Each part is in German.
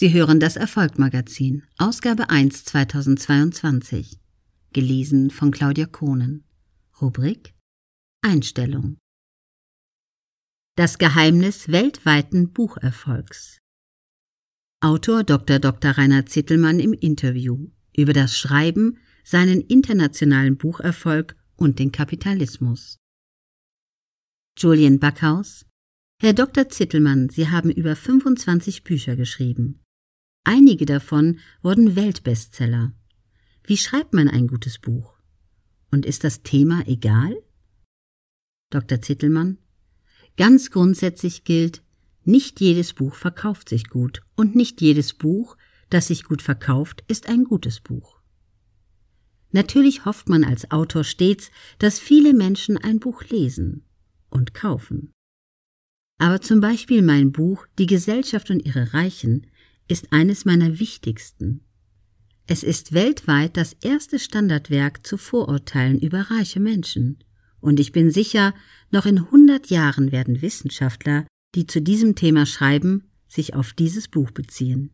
Sie hören das Erfolgmagazin, Ausgabe 1 2022. Gelesen von Claudia Kohnen. Rubrik Einstellung. Das Geheimnis weltweiten Bucherfolgs. Autor Dr. Dr. Rainer Zittelmann im Interview über das Schreiben, seinen internationalen Bucherfolg und den Kapitalismus. Julian Backhaus Herr Dr. Zittelmann, Sie haben über 25 Bücher geschrieben. Einige davon wurden Weltbestseller. Wie schreibt man ein gutes Buch? Und ist das Thema egal? Dr. Zittelmann Ganz grundsätzlich gilt, nicht jedes Buch verkauft sich gut und nicht jedes Buch, das sich gut verkauft, ist ein gutes Buch. Natürlich hofft man als Autor stets, dass viele Menschen ein Buch lesen und kaufen. Aber zum Beispiel mein Buch Die Gesellschaft und ihre Reichen ist eines meiner wichtigsten. Es ist weltweit das erste Standardwerk zu Vorurteilen über reiche Menschen. Und ich bin sicher, noch in hundert Jahren werden Wissenschaftler, die zu diesem Thema schreiben, sich auf dieses Buch beziehen.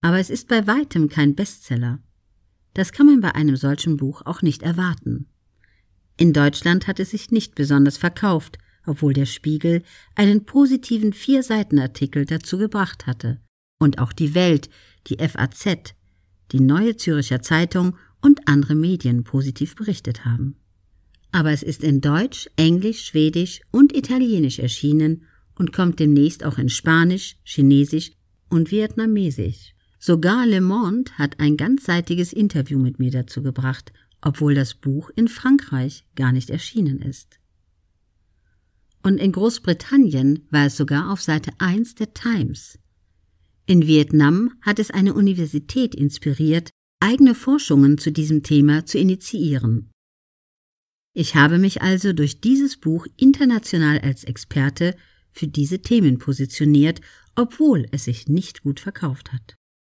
Aber es ist bei weitem kein Bestseller. Das kann man bei einem solchen Buch auch nicht erwarten. In Deutschland hat es sich nicht besonders verkauft, obwohl der Spiegel einen positiven Vier-Seiten-Artikel dazu gebracht hatte. Und auch die Welt, die FAZ, die Neue Züricher Zeitung und andere Medien positiv berichtet haben. Aber es ist in Deutsch, Englisch, Schwedisch und Italienisch erschienen und kommt demnächst auch in Spanisch, Chinesisch und Vietnamesisch. Sogar Le Monde hat ein ganzseitiges Interview mit mir dazu gebracht, obwohl das Buch in Frankreich gar nicht erschienen ist. Und in Großbritannien war es sogar auf Seite 1 der Times. In Vietnam hat es eine Universität inspiriert, eigene Forschungen zu diesem Thema zu initiieren. Ich habe mich also durch dieses Buch international als Experte für diese Themen positioniert, obwohl es sich nicht gut verkauft hat.